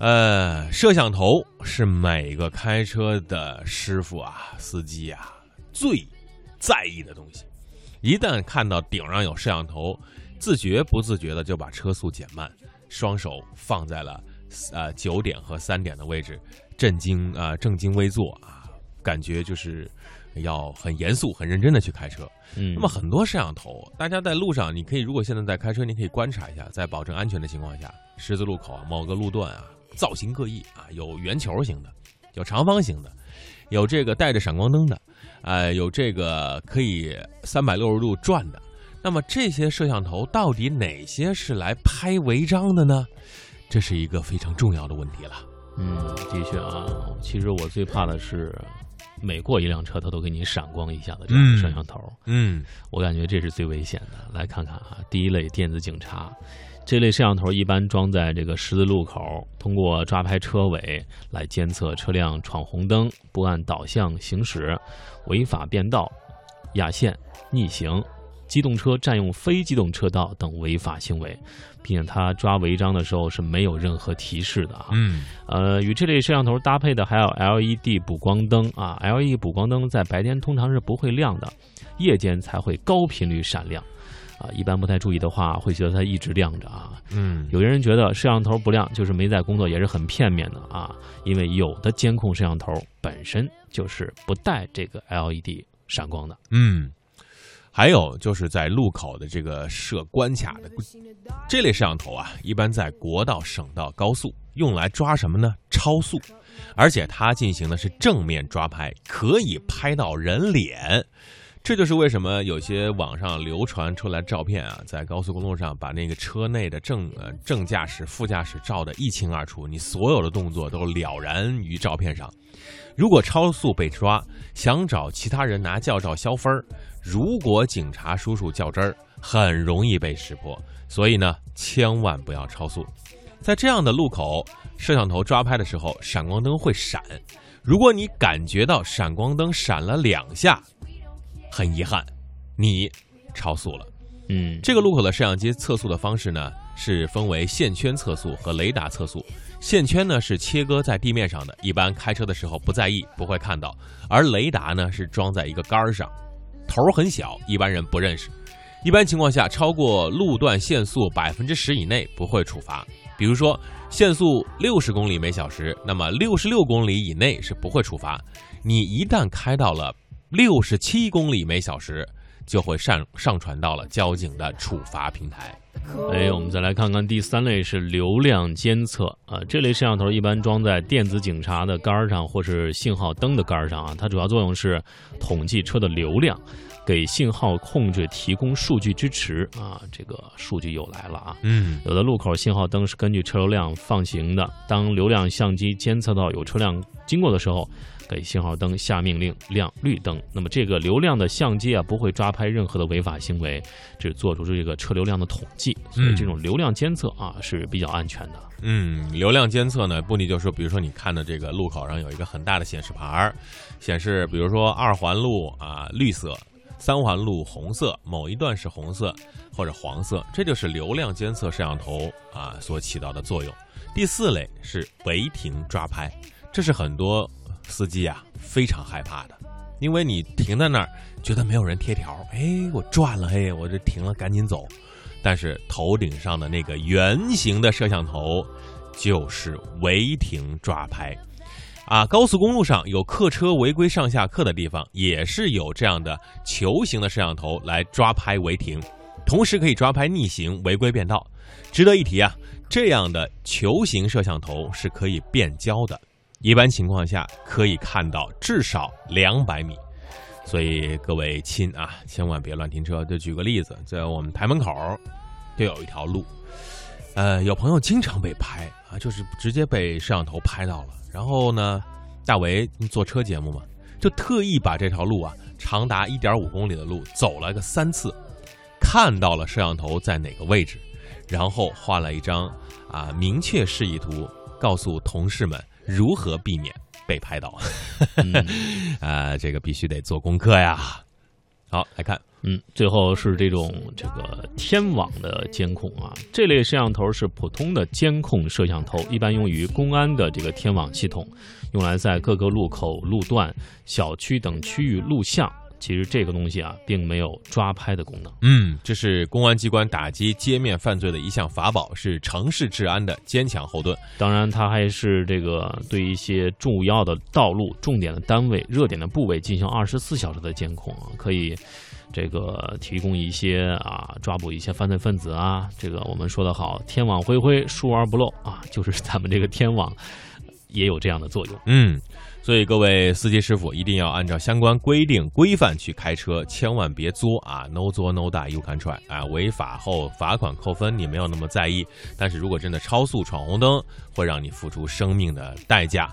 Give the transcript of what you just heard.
呃，摄像头是每个开车的师傅啊、司机啊最在意的东西。一旦看到顶上有摄像头，自觉不自觉的就把车速减慢，双手放在了呃九点和三点的位置，正襟啊正襟危坐啊，感觉就是要很严肃、很认真的去开车。嗯，那么很多摄像头，大家在路上，你可以如果现在在开车，你可以观察一下，在保证安全的情况下，十字路口啊，某个路段啊，造型各异啊，有圆球形的，有长方形的，有这个带着闪光灯的，呃，有这个可以三百六十度转的。那么这些摄像头到底哪些是来拍违章的呢？这是一个非常重要的问题了。嗯，的确啊，其实我最怕的是。每过一辆车，它都给你闪光一下的这样的摄像头，嗯，我感觉这是最危险的。来看看啊，第一类电子警察，这类摄像头一般装在这个十字路口，通过抓拍车尾来监测车辆闯红灯、不按导向行驶、违法变道、压线、逆行。机动车占用非机动车道等违法行为，并且他抓违章的时候是没有任何提示的啊。嗯，呃，与这类摄像头搭配的还有 LED 补光灯啊。LED 补光灯在白天通常是不会亮的，夜间才会高频率闪亮。啊，一般不太注意的话，会觉得它一直亮着啊。嗯，有些人觉得摄像头不亮就是没在工作，也是很片面的啊。因为有的监控摄像头本身就是不带这个 LED 闪光的。嗯。还有就是在路口的这个设关卡的这类摄像头啊，一般在国道、省道、高速用来抓什么呢？超速，而且它进行的是正面抓拍，可以拍到人脸。这就是为什么有些网上流传出来照片啊，在高速公路上把那个车内的正呃正驾驶、副驾驶照得一清二楚，你所有的动作都了然于照片上。如果超速被抓，想找其他人拿驾照消分儿。如果警察叔叔较真儿，很容易被识破，所以呢，千万不要超速。在这样的路口，摄像头抓拍的时候，闪光灯会闪。如果你感觉到闪光灯闪了两下，很遗憾，你超速了。嗯，这个路口的摄像机测速的方式呢，是分为线圈测速和雷达测速。线圈呢是切割在地面上的，一般开车的时候不在意，不会看到；而雷达呢是装在一个杆儿上。头很小，一般人不认识。一般情况下，超过路段限速百分之十以内不会处罚。比如说，限速六十公里每小时，那么六十六公里以内是不会处罚。你一旦开到了六十七公里每小时，就会上上传到了交警的处罚平台。哎，我们再来看看第三类是流量监测啊，这类摄像头一般装在电子警察的杆上或是信号灯的杆上啊，它主要作用是统计车的流量，给信号控制提供数据支持啊。这个数据又来了啊，嗯，有的路口信号灯是根据车流量放行的，当流量相机监测到有车辆经过的时候。给信号灯下命令亮绿灯，那么这个流量的相机啊不会抓拍任何的违法行为，只做出这个车流量的统计，所以这种流量监测啊是比较安全的。嗯，流量监测呢，目的就是说，比如说你看的这个路口上有一个很大的显示牌，显示比如说二环路啊绿色，三环路红色，某一段是红色或者黄色，这就是流量监测摄像头啊所起到的作用。第四类是违停抓拍，这是很多。司机啊，非常害怕的，因为你停在那儿，觉得没有人贴条，哎，我转了，哎，我这停了，赶紧走。但是头顶上的那个圆形的摄像头，就是违停抓拍。啊，高速公路上有客车违规上下客的地方，也是有这样的球形的摄像头来抓拍违停，同时可以抓拍逆行、违规变道。值得一提啊，这样的球形摄像头是可以变焦的。一般情况下可以看到至少两百米，所以各位亲啊，千万别乱停车。就举个例子，在我们台门口就有一条路，呃，有朋友经常被拍啊，就是直接被摄像头拍到了。然后呢，大为做车节目嘛，就特意把这条路啊，长达一点五公里的路走了个三次，看到了摄像头在哪个位置，然后画了一张啊明确示意图，告诉同事们。如何避免被拍到？啊，这个必须得做功课呀。好，来看嗯，最后是这种这个天网的监控啊，这类摄像头是普通的监控摄像头，一般用于公安的这个天网系统，用来在各个路口、路段、小区等区域录像。其实这个东西啊，并没有抓拍的功能。嗯，这是公安机关打击街面犯罪的一项法宝，是城市治安的坚强后盾。当然，它还是这个对一些重要的道路、重点的单位、热点的部位进行二十四小时的监控啊，可以这个提供一些啊抓捕一些犯罪分子啊。这个我们说的好，天网恢恢，疏而不漏啊，就是咱们这个天网也有这样的作用。嗯。所以各位司机师傅一定要按照相关规定规范去开车，千万别作啊！No 作 No die，you can try 啊！违法后罚款扣分你没有那么在意，但是如果真的超速闯红灯，会让你付出生命的代价。